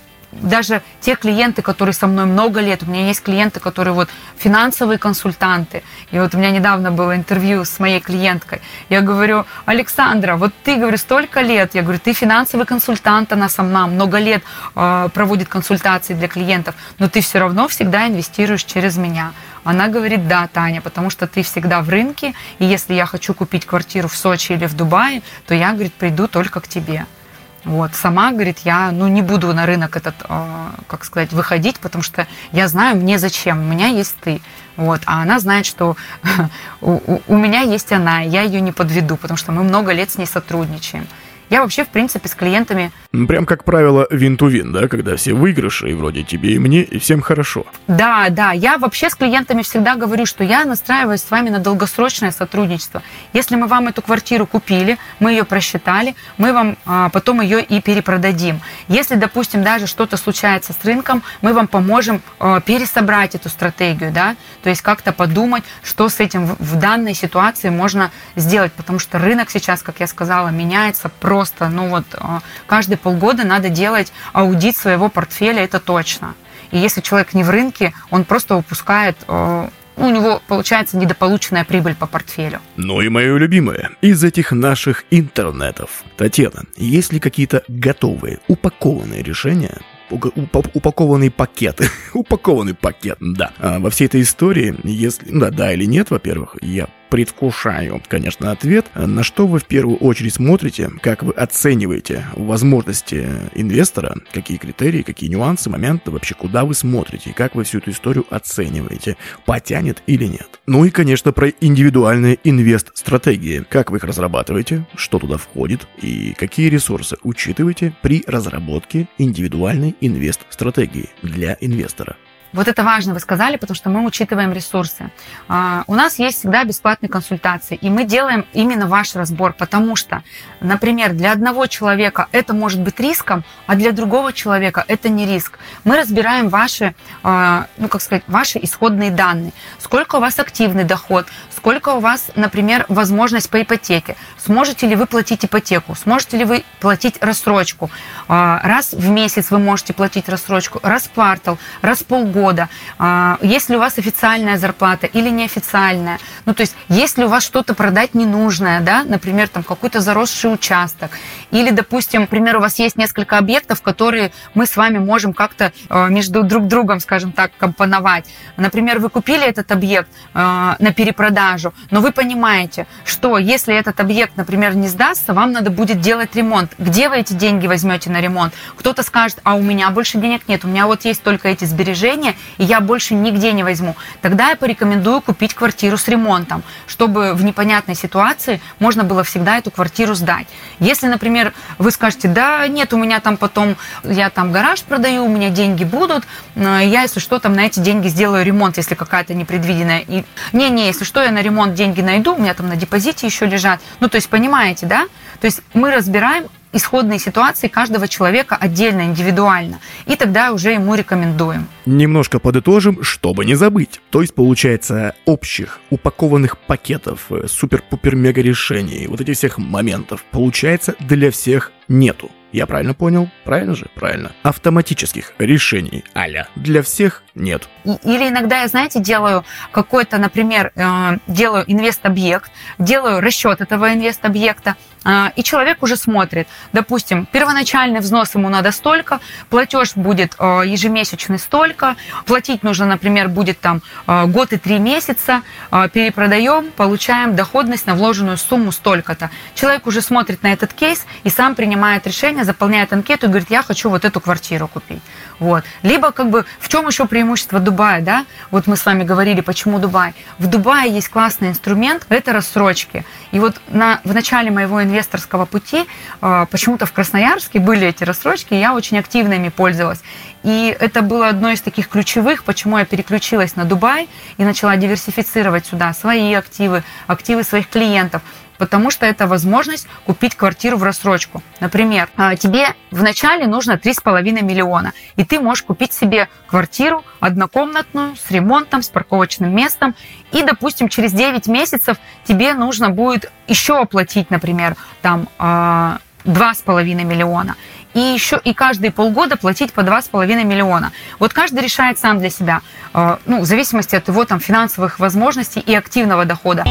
даже те клиенты, которые со мной много лет, у меня есть клиенты, которые вот финансовые консультанты. И вот у меня недавно было интервью с моей клиенткой. Я говорю, Александра, вот ты, говорю, столько лет, я говорю, ты финансовый консультант, она сама много лет э, проводит консультации для клиентов, но ты все равно всегда инвестируешь через меня. Она говорит, да, Таня, потому что ты всегда в рынке, и если я хочу купить квартиру в Сочи или в Дубае, то я, говорит, приду только к тебе. Вот. Сама, говорит, я ну, не буду на рынок этот, э, как сказать, выходить, потому что я знаю, мне зачем, у меня есть ты. Вот. А она знает, что у, у меня есть она, я ее не подведу, потому что мы много лет с ней сотрудничаем. Я вообще, в принципе, с клиентами... Прям как правило вин-ту-вин, да, когда все выигрыши, и вроде тебе и мне, и всем хорошо. Да, да, я вообще с клиентами всегда говорю, что я настраиваюсь с вами на долгосрочное сотрудничество. Если мы вам эту квартиру купили, мы ее просчитали, мы вам а, потом ее и перепродадим. Если, допустим, даже что-то случается с рынком, мы вам поможем а, пересобрать эту стратегию, да, то есть как-то подумать, что с этим в, в данной ситуации можно сделать, потому что рынок сейчас, как я сказала, меняется просто просто, ну вот а, каждые полгода надо делать аудит своего портфеля, это точно. И если человек не в рынке, он просто упускает а, у него получается недополученная прибыль по портфелю. Ну и мое любимое, из этих наших интернетов. Татьяна, есть ли какие-то готовые, упакованные решения, упакованный пакет. упакованный пакет, да. А во всей этой истории, если, да, да или нет, во-первых, я предвкушаю, конечно, ответ. На что вы в первую очередь смотрите, как вы оцениваете возможности инвестора, какие критерии, какие нюансы, моменты, вообще куда вы смотрите, как вы всю эту историю оцениваете, потянет или нет. Ну и, конечно, про индивидуальные инвест-стратегии. Как вы их разрабатываете, что туда входит и какие ресурсы учитываете при разработке индивидуальной инвест-стратегии для инвестора. Вот это важно, вы сказали, потому что мы учитываем ресурсы. А, у нас есть всегда бесплатные консультации, и мы делаем именно ваш разбор, потому что, например, для одного человека это может быть риском, а для другого человека это не риск. Мы разбираем ваши, а, ну как сказать, ваши исходные данные. Сколько у вас активный доход, сколько у вас, например, возможность по ипотеке, сможете ли вы платить ипотеку, сможете ли вы платить рассрочку. А, раз в месяц вы можете платить рассрочку, раз в квартал, раз в полгода. Года, а, есть ли у вас официальная зарплата или неофициальная, ну, то есть, есть ли у вас что-то продать ненужное, да, например, там какой-то заросший участок, или, допустим, например, у вас есть несколько объектов, которые мы с вами можем как-то а, между друг другом, скажем так, компоновать. Например, вы купили этот объект на перепродажу, но вы понимаете, что если этот объект, например, не сдастся, вам надо будет делать ремонт. Где вы эти деньги возьмете на ремонт? Кто-то скажет, а у меня больше денег нет, у меня вот есть только эти сбережения, и я больше нигде не возьму, тогда я порекомендую купить квартиру с ремонтом, чтобы в непонятной ситуации можно было всегда эту квартиру сдать. Если, например, вы скажете, да, нет, у меня там потом, я там гараж продаю, у меня деньги будут, э, я, если что, там на эти деньги сделаю ремонт, если какая-то непредвиденная. Не-не, если что, я на ремонт деньги найду, у меня там на депозите еще лежат. Ну, то есть, понимаете, да? То есть мы разбираем исходные ситуации каждого человека отдельно, индивидуально. И тогда уже ему рекомендуем. Немножко подытожим, чтобы не забыть. То есть, получается, общих, упакованных пакетов, э, супер-пупер-мега решений, вот этих всех моментов, получается, для всех нету. Я правильно понял? Правильно же? Правильно. Автоматических решений аля для всех нет. Или иногда я, знаете, делаю какой-то, например, э, делаю инвест-объект, делаю расчет этого инвест-объекта, э, и человек уже смотрит, допустим, первоначальный взнос ему надо столько, платеж будет э, ежемесячный столько, платить нужно, например, будет там год и три месяца, перепродаем, получаем доходность на вложенную сумму столько-то. Человек уже смотрит на этот кейс и сам принимает решение, заполняет анкету и говорит, я хочу вот эту квартиру купить. Вот. Либо как бы в чем еще преимущество Дубая, да? Вот мы с вами говорили, почему Дубай. В Дубае есть классный инструмент, это рассрочки. И вот на, в начале моего инвесторского пути э, почему-то в Красноярске были эти рассрочки, я очень активно ими пользовалась. И это было одно из таких ключевых, почему я переключилась на Дубай и начала диверсифицировать сюда свои активы, активы своих клиентов потому что это возможность купить квартиру в рассрочку. Например, а, тебе вначале нужно 3,5 миллиона, и ты можешь купить себе квартиру однокомнатную с ремонтом, с парковочным местом, и, допустим, через 9 месяцев тебе нужно будет еще оплатить, например, там 2,5 а, миллиона и еще и каждые полгода платить по 2,5 миллиона. Вот каждый решает сам для себя, а, ну, в зависимости от его там финансовых возможностей и активного дохода.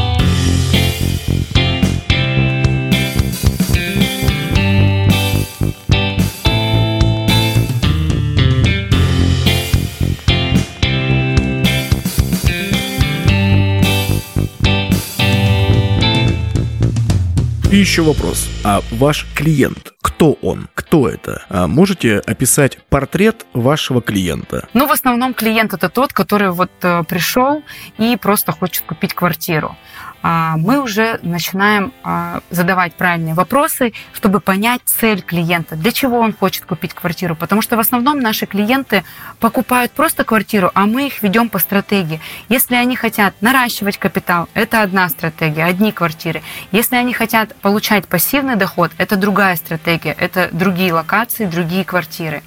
И еще вопрос. А ваш клиент, кто он? Кто это? А можете описать портрет вашего клиента? Ну, в основном клиент это тот, который вот э, пришел и просто хочет купить квартиру. А, мы уже начинаем а, задавать правильные вопросы, чтобы понять цель клиента, для чего он хочет купить квартиру. Потому что в основном наши клиенты покупают просто квартиру, а мы их ведем по стратегии. Если они хотят наращивать капитал, это одна стратегия, одни квартиры. Если они хотят получать пассивный доход, это другая стратегия, это другие локации, другие квартиры.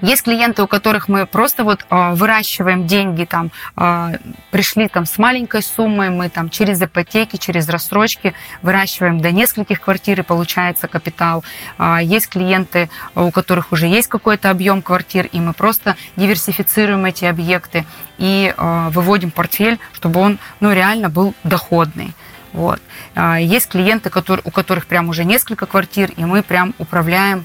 Есть клиенты, у которых мы просто вот э, выращиваем деньги, там, э, пришли там с маленькой суммой, мы там через ипотеки, через рассрочки выращиваем до нескольких квартир и получается капитал. Э, есть клиенты, у которых уже есть какой-то объем квартир, и мы просто диверсифицируем эти объекты и выводим портфель, чтобы он ну, реально был доходный. Вот. Есть клиенты, у которых прям уже несколько квартир, и мы прям управляем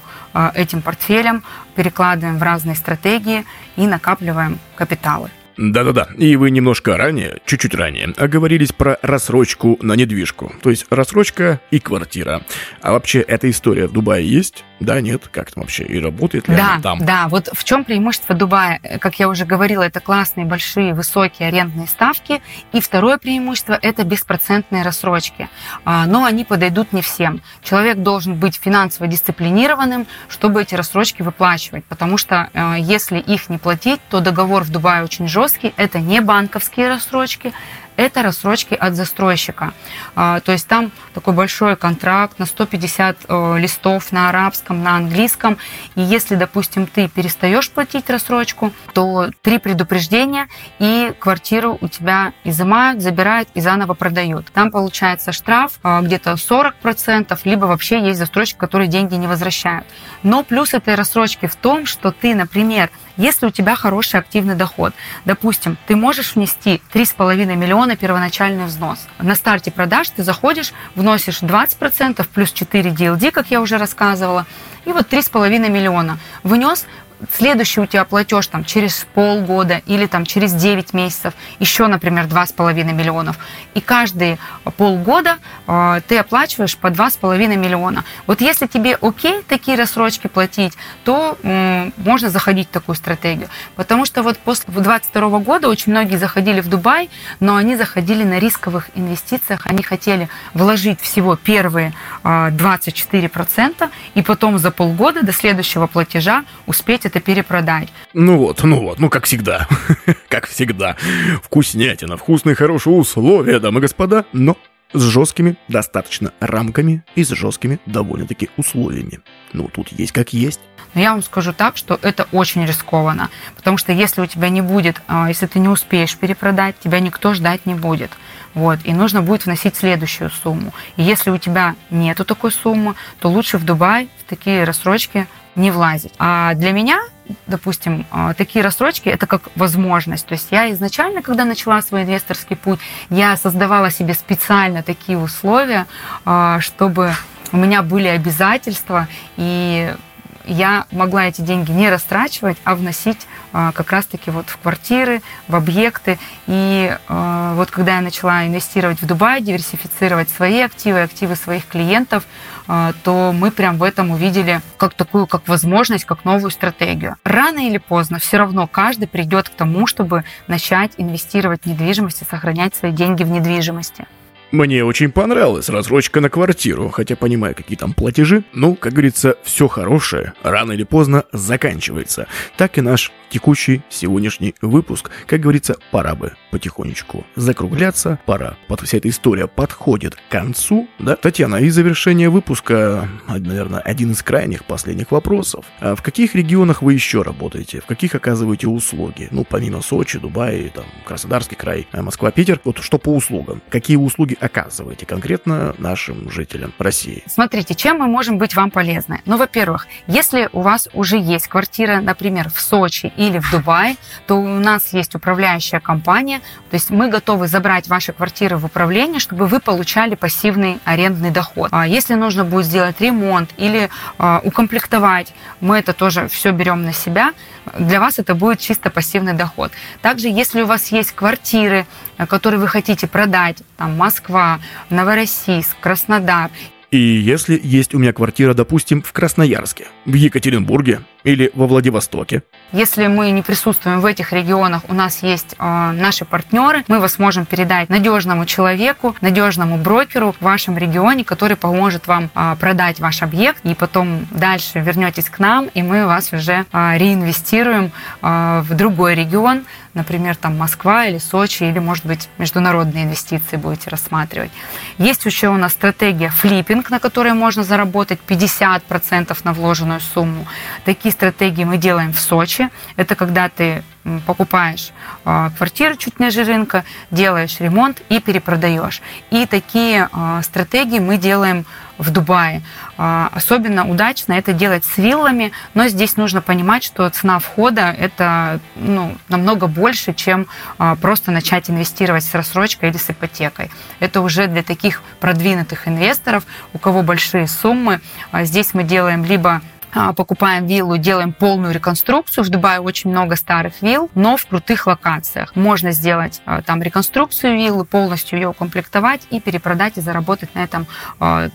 этим портфелем, перекладываем в разные стратегии и накапливаем капиталы. Да-да-да, и вы немножко ранее, чуть-чуть ранее, оговорились про рассрочку на недвижку. То есть рассрочка и квартира. А вообще эта история в Дубае есть? Да, нет? Как там вообще? И работает ли Да, она там? да. Вот в чем преимущество Дубая? Как я уже говорила, это классные, большие, высокие арендные ставки. И второе преимущество – это беспроцентные рассрочки. А, Но они подойдут не всем. Человек должен быть финансово дисциплинированным, чтобы эти рассрочки выплачивать. Потому что э, если их не платить, то договор в Дубае очень жесткий. Это не банковские рассрочки, это рассрочки от застройщика. А, То есть там такой большой контракт на 150 э, листов на арабском, на английском. И если, допустим, ты перестаешь платить рассрочку, то три предупреждения, и квартиру у тебя изымают, забирают и заново продают. Там получается штраф а, где-то 40%, либо вообще есть застройщик, который деньги не возвращают. Но плюс этой рассрочки в том, что ты, например, если у тебя хороший активный доход, допустим, ты можешь внести 3,5 миллиона первоначальный взнос. На старте продаж ты заходишь, вносишь 20% плюс 4 DLD, как я уже рассказывала, и вот 3,5 миллиона. Внес, следующий у тебя платеж там через полгода или там через 9 месяцев, еще, например, 2,5 миллионов. И каждые полгода э, ты оплачиваешь по 2,5 миллиона. Вот если тебе окей такие рассрочки платить, то м, можно заходить в такую стратегию. Потому что вот после 2022 года очень многие заходили в Дубай, но они заходили на рисковых инвестициях, они хотели вложить всего первые э, 24% и потом за полгода до следующего платежа успеть это перепродать. Ну вот, ну вот, ну как всегда. как всегда. Вкуснятина, вкусные, хорошие условия, дамы и господа, но с жесткими достаточно рамками и с жесткими довольно-таки условиями. Ну, тут есть как есть. Но я вам скажу так, что это очень рискованно, потому что если у тебя не будет, а, если ты не успеешь перепродать, тебя никто ждать не будет. Вот, и нужно будет вносить следующую сумму. И если у тебя нету такой суммы, то лучше в Дубай в такие рассрочки не влазить. А для меня, допустим, а, такие рассрочки это как возможность. То есть я изначально, когда начала свой инвесторский путь, я создавала себе специально такие условия, а, чтобы у меня были обязательства, и я могла эти деньги не растрачивать, а вносить а, как раз-таки вот в квартиры, в объекты. И вот когда я начала инвестировать в Дубай, диверсифицировать свои активы, активы своих клиентов, то мы прям в этом увидели как такую, как возможность, как новую стратегию. Рано или поздно все равно каждый придет к тому, чтобы начать инвестировать в недвижимость и сохранять свои деньги в недвижимости. Мне очень понравилась рассрочка на квартиру, хотя понимаю, какие там платежи. Ну, как говорится, все хорошее рано или поздно заканчивается. Так и наш текущий сегодняшний выпуск. Как говорится, пора бы потихонечку закругляться, пора. Вот вся эта история подходит к концу, да? Татьяна, и завершение выпуска, наверное, один из крайних последних вопросов. А в каких регионах вы еще работаете? В каких оказываете услуги? Ну, помимо Сочи, Дубая, там, Краснодарский край, а Москва, Питер. Вот что по услугам? Какие услуги оказываете конкретно нашим жителям России? Смотрите, чем мы можем быть вам полезны? Ну, во-первых, если у вас уже есть квартира, например, в Сочи или в Дубае, то у нас есть управляющая компания, то есть мы готовы забрать ваши квартиры в управление, чтобы вы получали пассивный арендный доход. А Если нужно будет сделать ремонт или а, укомплектовать, мы это тоже все берем на себя. Для вас это будет чисто пассивный доход. Также, если у вас есть квартиры, э, которые вы хотите продать, там Москва, Новороссийск, Краснодар, И если есть у меня квартира, допустим, в Красноярске, в Екатеринбурге или во Владивостоке, Если мы не присутствуем в этих регионах, у нас есть э, наши партнеры, мы вас можем передать надежному человеку, надежному брокеру в вашем регионе, который поможет вам э, продать ваш объект, и потом дальше вернетесь к нам, и мы вас уже э, реинвестируем э, в другой регион, например, там Москва или Сочи, или, может быть, международные инвестиции будете рассматривать. Есть еще у нас стратегия флиппинг, на которой можно заработать 50% на вложенную сумму. Такие стратегии мы делаем в Сочи. Это когда ты покупаешь а, квартиру чуть ниже рынка, делаешь ремонт и перепродаешь. И такие а, стратегии мы делаем в Дубае. А, Особенно удачно это делать с виллами, но здесь нужно понимать, что цена входа это ну, намного больше, чем просто начать инвестировать с рассрочкой или с ипотекой. Это уже для таких продвинутых инвесторов, у кого большие суммы. Здесь мы делаем либо покупаем виллу, делаем полную реконструкцию. В Дубае очень много старых вилл, но в крутых локациях. Можно сделать а, там реконструкцию виллы, полностью ее укомплектовать и перепродать и заработать на этом а,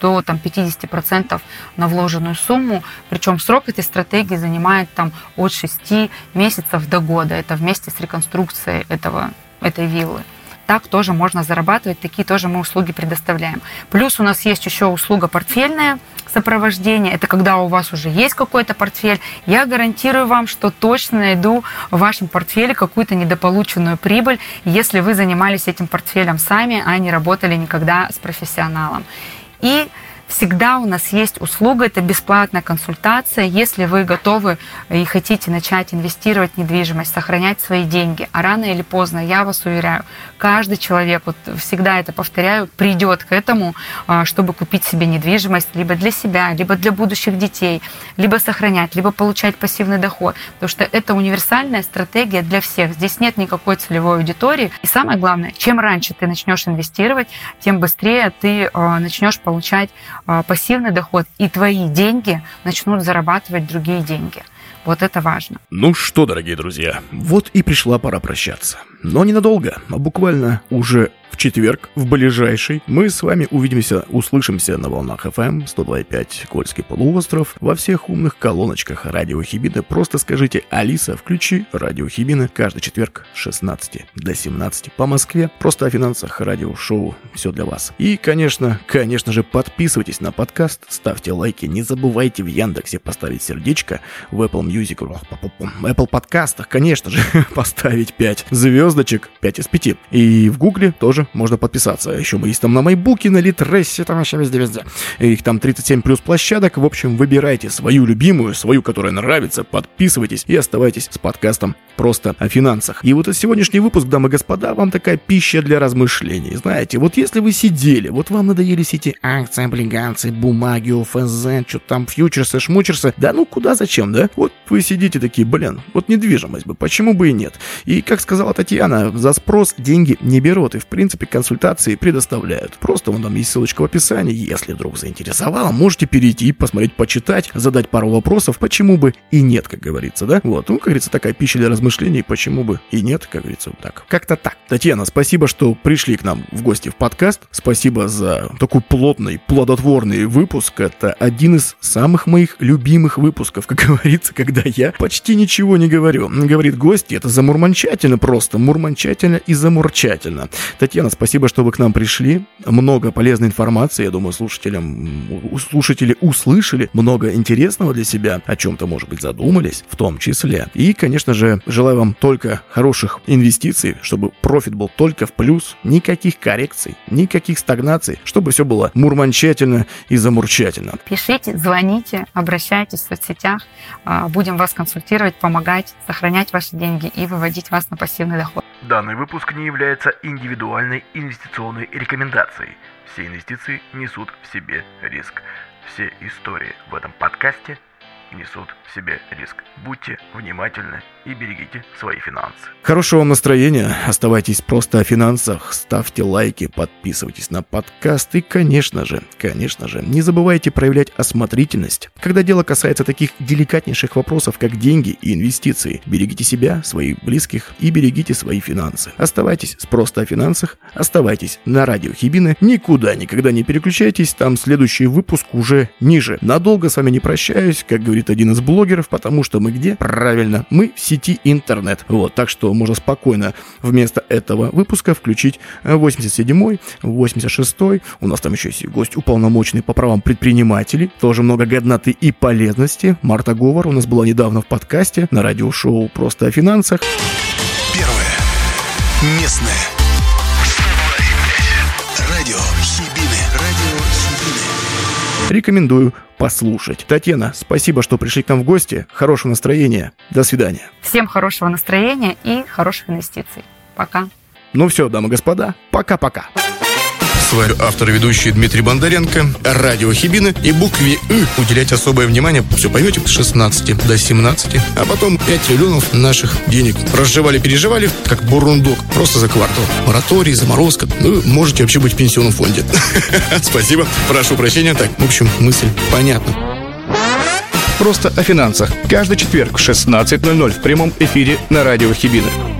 до там, 50% на вложенную сумму. Причем срок этой стратегии занимает там, от 6 месяцев до года. Это вместе с реконструкцией этого, этой виллы так тоже можно зарабатывать, такие тоже мы услуги предоставляем. Плюс у нас есть еще услуга портфельная сопровождение, это когда у вас уже есть какой-то портфель, я гарантирую вам, что точно найду в вашем портфеле какую-то недополученную прибыль, если вы занимались этим портфелем сами, а не работали никогда с профессионалом. И Всегда у нас есть услуга, это бесплатная консультация, если вы готовы и хотите начать инвестировать в недвижимость, сохранять свои деньги. А рано или поздно, я вас уверяю, каждый человек, вот всегда это повторяю, придет к этому, а, чтобы купить себе недвижимость либо для себя, либо для будущих детей, либо сохранять, либо получать пассивный доход. Потому что это универсальная стратегия для всех. Здесь нет никакой целевой аудитории. И самое главное, чем раньше ты начнешь инвестировать, тем быстрее ты а, начнешь получать пассивный доход, и твои деньги начнут зарабатывать другие деньги. Вот это важно. Ну что, дорогие друзья, вот и пришла пора прощаться. Но ненадолго, а буквально уже в четверг, в ближайший, мы с вами увидимся, услышимся на волнах FM 102.5 Кольский полуостров, во всех умных колоночках радио Хибины. Просто скажите, Алиса, включи радио Хибины каждый четверг с 16 до 17 по Москве. Просто о финансах, радиошоу, все для вас. И, конечно, конечно же, подписывайтесь на подкаст, ставьте лайки, не забывайте в Яндексе поставить сердечко, в Apple Music, Apple подкастах, конечно же, поставить 5 звездочек, 5 из 5. И в Гугле тоже можно подписаться. Еще мы есть там на Майбуке, на Литрессе, там вообще везде-везде. Их там 37 плюс площадок. В общем, выбирайте свою любимую, свою, которая нравится, подписывайтесь и оставайтесь с подкастом просто о финансах. И вот этот сегодняшний выпуск, дамы и господа, вам такая пища для размышлений. Знаете, вот если вы сидели, вот вам надоели все эти акции, облигации, бумаги, ОФЗ, что там, фьючерсы, шмучерсы, да ну куда, зачем, да? Вот вы сидите такие, блин, вот недвижимость бы, почему бы и нет? И, как сказала Татьяна, за спрос деньги не берут, и в принципе консультации предоставляют. Просто вон там есть ссылочка в описании. Если вдруг заинтересовало, можете перейти, посмотреть, почитать, задать пару вопросов, почему бы и нет, как говорится, да? Вот, ну, как говорится, такая пища для размышлений, почему бы и нет, как говорится, вот так. Как-то так. Татьяна, спасибо, что пришли к нам в гости в подкаст. Спасибо за такой плотный, плодотворный выпуск. Это один из самых моих любимых выпусков, как говорится, когда я почти ничего не говорю. Говорит гости, это замурманчательно просто, мурманчательно и замурчательно. Татьяна, спасибо, что вы к нам пришли. Много полезной информации, я думаю, слушателям, слушатели услышали много интересного для себя, о чем-то, может быть, задумались, в том числе. И, конечно же, желаю вам только хороших инвестиций, чтобы профит был только в плюс, никаких коррекций, никаких стагнаций, чтобы все было мурманчательно и замурчательно. Пишите, звоните, обращайтесь в соцсетях, а, будем вас консультировать, помогать, сохранять ваши деньги и выводить вас на пассивный доход. Данный выпуск не является индивидуальной инвестиционной рекомендацией. Все инвестиции несут в себе риск. Все истории в этом подкасте несут в себе риск. Будьте внимательны и берегите свои финансы. Хорошего настроения, оставайтесь просто о финансах, ставьте лайки, подписывайтесь на подкаст и, конечно же, конечно же, не забывайте проявлять осмотрительность, когда дело касается таких деликатнейших вопросов, как деньги и инвестиции. Берегите себя, своих близких и берегите свои финансы. Оставайтесь с просто о финансах, оставайтесь на радио Хибины, никуда никогда не переключайтесь, там следующий выпуск уже ниже. Надолго с вами не прощаюсь, как говорит один из блогеров, потому что мы где? Правильно, мы в сети интернет. Вот, так что можно спокойно вместо этого выпуска включить 87-й, 86-й. У нас там еще есть гость уполномоченный по правам предпринимателей. Тоже много годноты и полезности. Марта Говор у нас была недавно в подкасте на радиошоу «Просто о финансах». Первое. Местное. Радио Хибины. Радио Хибины. Рекомендую послушать. Татьяна, спасибо, что пришли к нам в гости. Хорошего настроения. До свидания. Всем хорошего настроения и хороших инвестиций. Пока. Ну все, дамы и господа, пока-пока. С автор и ведущий Дмитрий Бондаренко, радио Хибины и букве «ы» уделять особое внимание, все поймете, с 16 до 17, а потом 5 триллионов наших денег. Разжевали-переживали, как бурундук, просто за квартал. Мораторий, заморозка, ну, можете вообще быть в пенсионном фонде. Спасибо, прошу прощения. Так, в общем, мысль понятна. Просто о финансах. Каждый четверг в 16.00 в прямом эфире на радио Хибины.